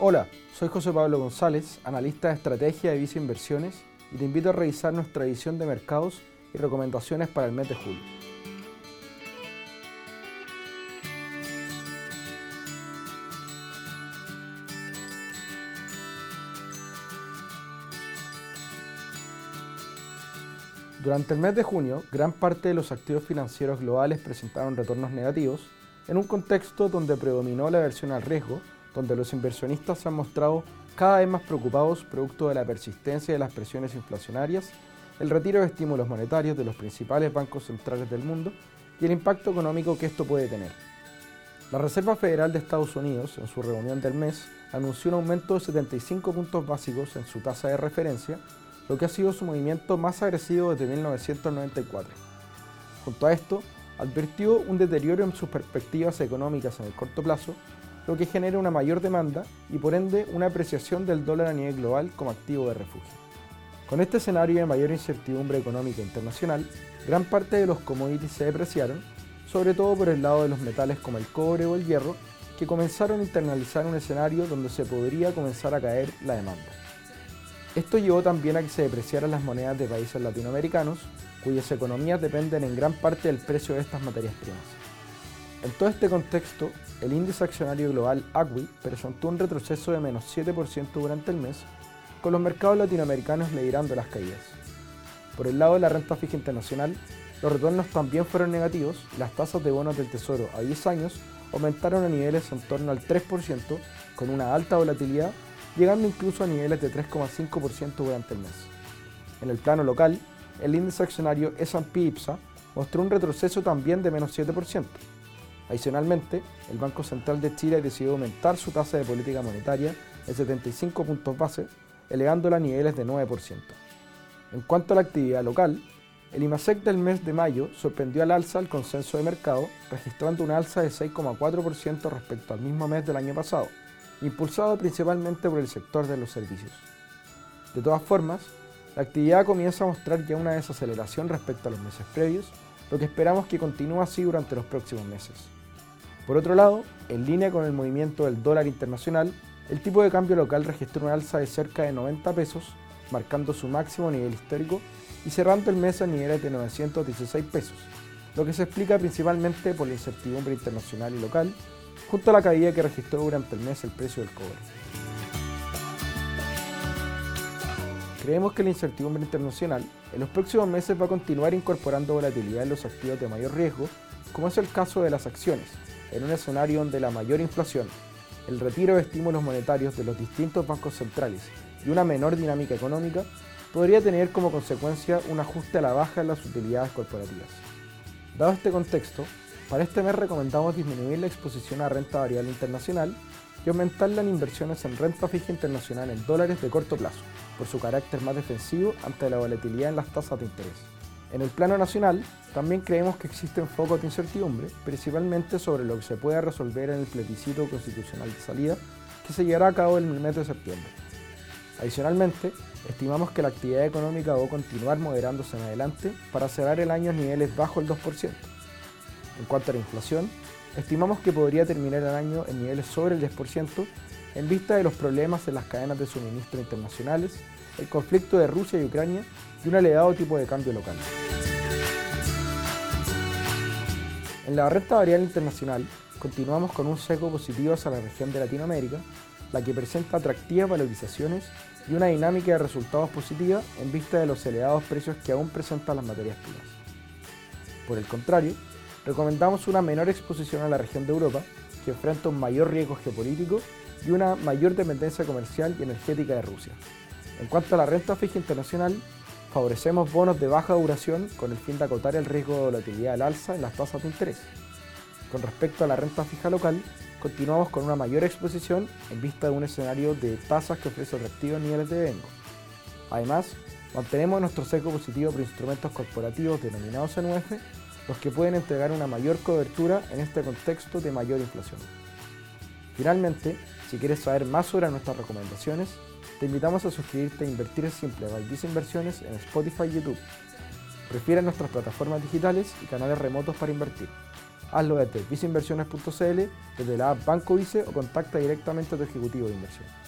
Hola, soy José Pablo González, analista de estrategia de Visa Inversiones y te invito a revisar nuestra edición de mercados y recomendaciones para el mes de julio. Durante el mes de junio, gran parte de los activos financieros globales presentaron retornos negativos, en un contexto donde predominó la aversión al riesgo donde los inversionistas se han mostrado cada vez más preocupados producto de la persistencia de las presiones inflacionarias, el retiro de estímulos monetarios de los principales bancos centrales del mundo y el impacto económico que esto puede tener. La Reserva Federal de Estados Unidos, en su reunión del mes, anunció un aumento de 75 puntos básicos en su tasa de referencia, lo que ha sido su movimiento más agresivo desde 1994. Junto a esto, advirtió un deterioro en sus perspectivas económicas en el corto plazo lo que genera una mayor demanda y por ende una apreciación del dólar a nivel global como activo de refugio. Con este escenario de mayor incertidumbre económica internacional, gran parte de los commodities se depreciaron, sobre todo por el lado de los metales como el cobre o el hierro, que comenzaron a internalizar un escenario donde se podría comenzar a caer la demanda. Esto llevó también a que se depreciaran las monedas de países latinoamericanos, cuyas economías dependen en gran parte del precio de estas materias primas. En todo este contexto, el índice accionario global ACWI presentó un retroceso de menos 7% durante el mes, con los mercados latinoamericanos liderando las caídas. Por el lado de la renta fija internacional, los retornos también fueron negativos y las tasas de bonos del Tesoro a 10 años aumentaron a niveles en torno al 3%, con una alta volatilidad, llegando incluso a niveles de 3,5% durante el mes. En el plano local, el índice accionario S&P IPSA mostró un retroceso también de menos 7%, Adicionalmente, el Banco Central de Chile decidió aumentar su tasa de política monetaria en 75 puntos base, elevándola a niveles de 9%. En cuanto a la actividad local, el IMASEC del mes de mayo sorprendió al alza el consenso de mercado, registrando una alza de 6,4% respecto al mismo mes del año pasado, impulsado principalmente por el sector de los servicios. De todas formas, la actividad comienza a mostrar ya una desaceleración respecto a los meses previos, lo que esperamos que continúe así durante los próximos meses. Por otro lado, en línea con el movimiento del dólar internacional, el tipo de cambio local registró una alza de cerca de 90 pesos, marcando su máximo nivel histórico y cerrando el mes a niveles de 916 pesos, lo que se explica principalmente por la incertidumbre internacional y local, junto a la caída que registró durante el mes el precio del cobre. Creemos que la incertidumbre internacional en los próximos meses va a continuar incorporando volatilidad en los activos de mayor riesgo, como es el caso de las acciones, en un escenario donde la mayor inflación, el retiro de estímulos monetarios de los distintos bancos centrales y una menor dinámica económica podría tener como consecuencia un ajuste a la baja en las utilidades corporativas. Dado este contexto, para este mes recomendamos disminuir la exposición a renta variable internacional y aumentarla en inversiones en renta fija internacional en dólares de corto plazo, por su carácter más defensivo ante la volatilidad en las tasas de interés. En el plano nacional, también creemos que existen focos de incertidumbre, principalmente sobre lo que se pueda resolver en el plebiscito constitucional de salida que se llevará a cabo el mes de septiembre. Adicionalmente, estimamos que la actividad económica va a continuar moderándose en adelante para cerrar el año a niveles bajo el 2%. En cuanto a la inflación, estimamos que podría terminar el año en niveles sobre el 10% en vista de los problemas en las cadenas de suministro internacionales, el conflicto de Rusia y Ucrania y un elevado tipo de cambio local. En la renta variable internacional, continuamos con un seco positivo hacia la región de Latinoamérica, la que presenta atractivas valorizaciones y una dinámica de resultados positiva en vista de los elevados precios que aún presentan las materias primas. Por el contrario, recomendamos una menor exposición a la región de Europa, que enfrenta un mayor riesgo geopolítico y una mayor dependencia comercial y energética de Rusia. En cuanto a la renta fija internacional, favorecemos bonos de baja duración con el fin de acotar el riesgo de volatilidad al alza en las tasas de interés. Con respecto a la renta fija local, continuamos con una mayor exposición en vista de un escenario de tasas que ofrece atractivos niveles de vengo. Además, mantenemos nuestro seco positivo por instrumentos corporativos denominados en UF, los que pueden entregar una mayor cobertura en este contexto de mayor inflación. Finalmente, si quieres saber más sobre nuestras recomendaciones, te invitamos a suscribirte a Invertir Simple by Visa Inversiones en Spotify y YouTube. Refiere nuestras plataformas digitales y canales remotos para invertir. Hazlo desde viceinversiones.cl, desde la app Banco Vice o contacta directamente a tu ejecutivo de inversión.